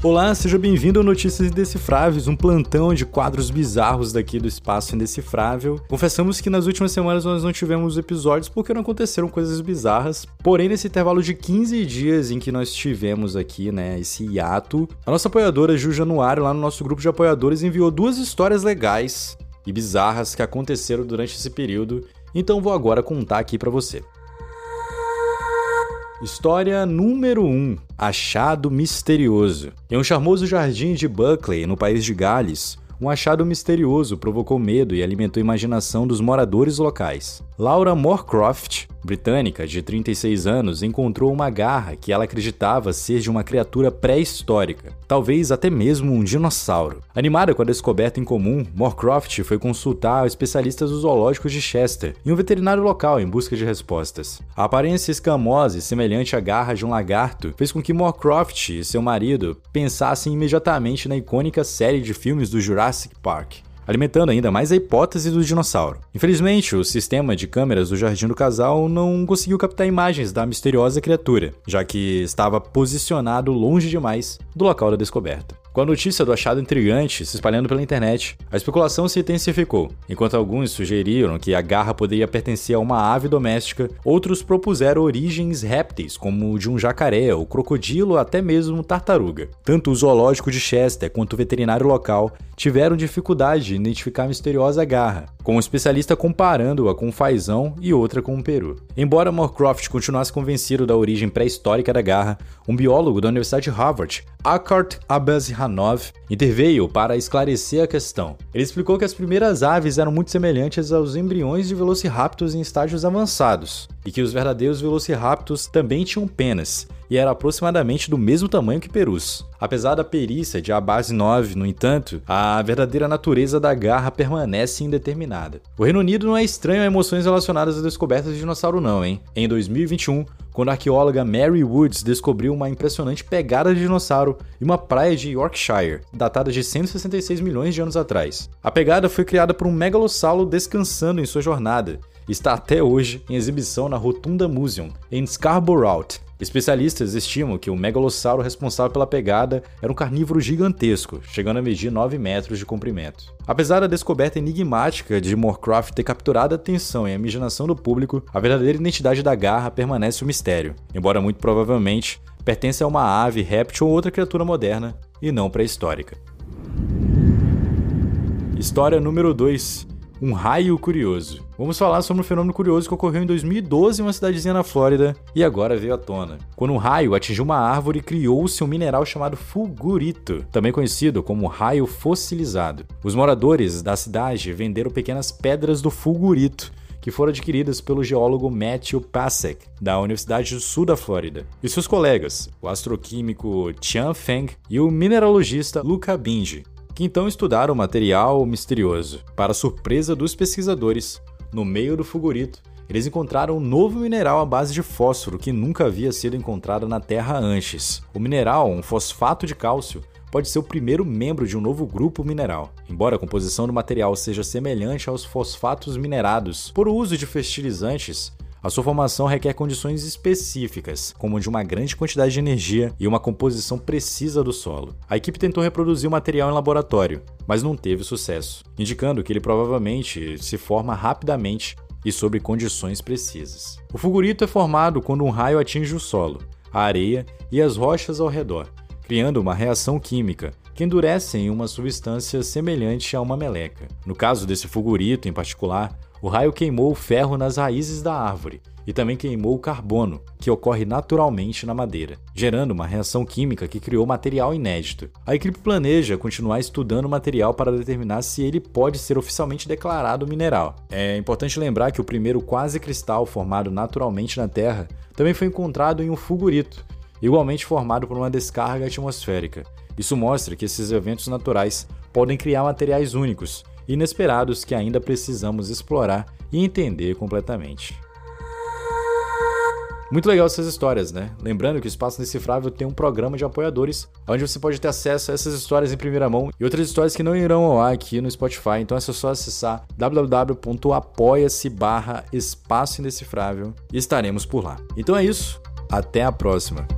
Olá, seja bem-vindo ao Notícias Indecifráveis, um plantão de quadros bizarros daqui do Espaço Indecifrável. Confessamos que nas últimas semanas nós não tivemos episódios porque não aconteceram coisas bizarras, porém nesse intervalo de 15 dias em que nós tivemos aqui, né, esse hiato, a nossa apoiadora Ju Januário, lá no nosso grupo de apoiadores, enviou duas histórias legais e bizarras que aconteceram durante esse período, então vou agora contar aqui para você. História número 1: Achado misterioso. Em um charmoso jardim de Buckley, no país de Gales, um achado misterioso provocou medo e alimentou a imaginação dos moradores locais. Laura Moorcroft, britânica de 36 anos, encontrou uma garra que ela acreditava ser de uma criatura pré-histórica, talvez até mesmo um dinossauro. Animada com a descoberta em comum, Moorcroft foi consultar especialistas do zoológico de Chester e um veterinário local em busca de respostas. A aparência escamosa e semelhante à garra de um lagarto fez com que Moorcroft e seu marido pensassem imediatamente na icônica série de filmes do Jurassic Park alimentando ainda mais a hipótese do dinossauro. Infelizmente, o sistema de câmeras do jardim do casal não conseguiu captar imagens da misteriosa criatura, já que estava posicionado longe demais do local da descoberta. Com a notícia do achado intrigante se espalhando pela internet, a especulação se intensificou. Enquanto alguns sugeriram que a garra poderia pertencer a uma ave doméstica, outros propuseram origens répteis, como de um jacaré, ou crocodilo, até mesmo tartaruga. Tanto o zoológico de Chester quanto o veterinário local tiveram dificuldade de identificar a misteriosa garra, com um especialista comparando-a com um fazão e outra com um peru. Embora Moorcroft continuasse convencido da origem pré-histórica da garra, um biólogo da Universidade de Harvard, Akart Interveio para esclarecer a questão. Ele explicou que as primeiras aves eram muito semelhantes aos embriões de velociraptors em estágios avançados, e que os verdadeiros velociraptors também tinham penas, e era aproximadamente do mesmo tamanho que perus. Apesar da perícia de Abase 9, no entanto, a verdadeira natureza da garra permanece indeterminada. O Reino Unido não é estranho a emoções relacionadas à descoberta de dinossauro não, hein? Em 2021, quando a arqueóloga Mary Woods descobriu uma impressionante pegada de dinossauro em uma praia de Yorkshire, datada de 166 milhões de anos atrás. A pegada foi criada por um megalossauro descansando em sua jornada está até hoje em exibição na Rotunda Museum, em Scarborough, Especialistas estimam que o megalossauro responsável pela pegada era um carnívoro gigantesco, chegando a medir 9 metros de comprimento. Apesar da descoberta enigmática de Moorcroft ter capturado a atenção e a imaginação do público, a verdadeira identidade da garra permanece um mistério, embora muito provavelmente pertença a uma ave, réptil ou outra criatura moderna, e não pré-histórica. História número 2 um raio curioso. Vamos falar sobre um fenômeno curioso que ocorreu em 2012 em uma cidadezinha na Flórida e agora veio à tona. Quando um raio atingiu uma árvore, criou-se um mineral chamado fulgurito, também conhecido como raio fossilizado. Os moradores da cidade venderam pequenas pedras do fulgurito que foram adquiridas pelo geólogo Matthew Pasek, da Universidade do Sul da Flórida, e seus colegas, o astroquímico Tian Feng e o mineralogista Luca Binge que então estudaram o material misterioso. Para surpresa dos pesquisadores, no meio do fulgurito, eles encontraram um novo mineral à base de fósforo que nunca havia sido encontrado na Terra antes. O mineral, um fosfato de cálcio, pode ser o primeiro membro de um novo grupo mineral. Embora a composição do material seja semelhante aos fosfatos minerados por uso de fertilizantes, a sua formação requer condições específicas, como de uma grande quantidade de energia e uma composição precisa do solo. A equipe tentou reproduzir o material em laboratório, mas não teve sucesso, indicando que ele provavelmente se forma rapidamente e sob condições precisas. O fulgurito é formado quando um raio atinge o solo, a areia e as rochas ao redor, criando uma reação química que endurece em uma substância semelhante a uma meleca. No caso desse fulgurito em particular, o raio queimou o ferro nas raízes da árvore e também queimou o carbono, que ocorre naturalmente na madeira, gerando uma reação química que criou material inédito. A equipe planeja continuar estudando o material para determinar se ele pode ser oficialmente declarado mineral. É importante lembrar que o primeiro quase cristal formado naturalmente na Terra também foi encontrado em um fulgurito, igualmente formado por uma descarga atmosférica. Isso mostra que esses eventos naturais podem criar materiais únicos inesperados que ainda precisamos explorar e entender completamente. Muito legal essas histórias, né? Lembrando que o Espaço Decifrável tem um programa de apoiadores, onde você pode ter acesso a essas histórias em primeira mão e outras histórias que não irão ao ar aqui no Spotify. Então é só acessar www.apoia-se barra Espaço Indecifrável e estaremos por lá. Então é isso, até a próxima!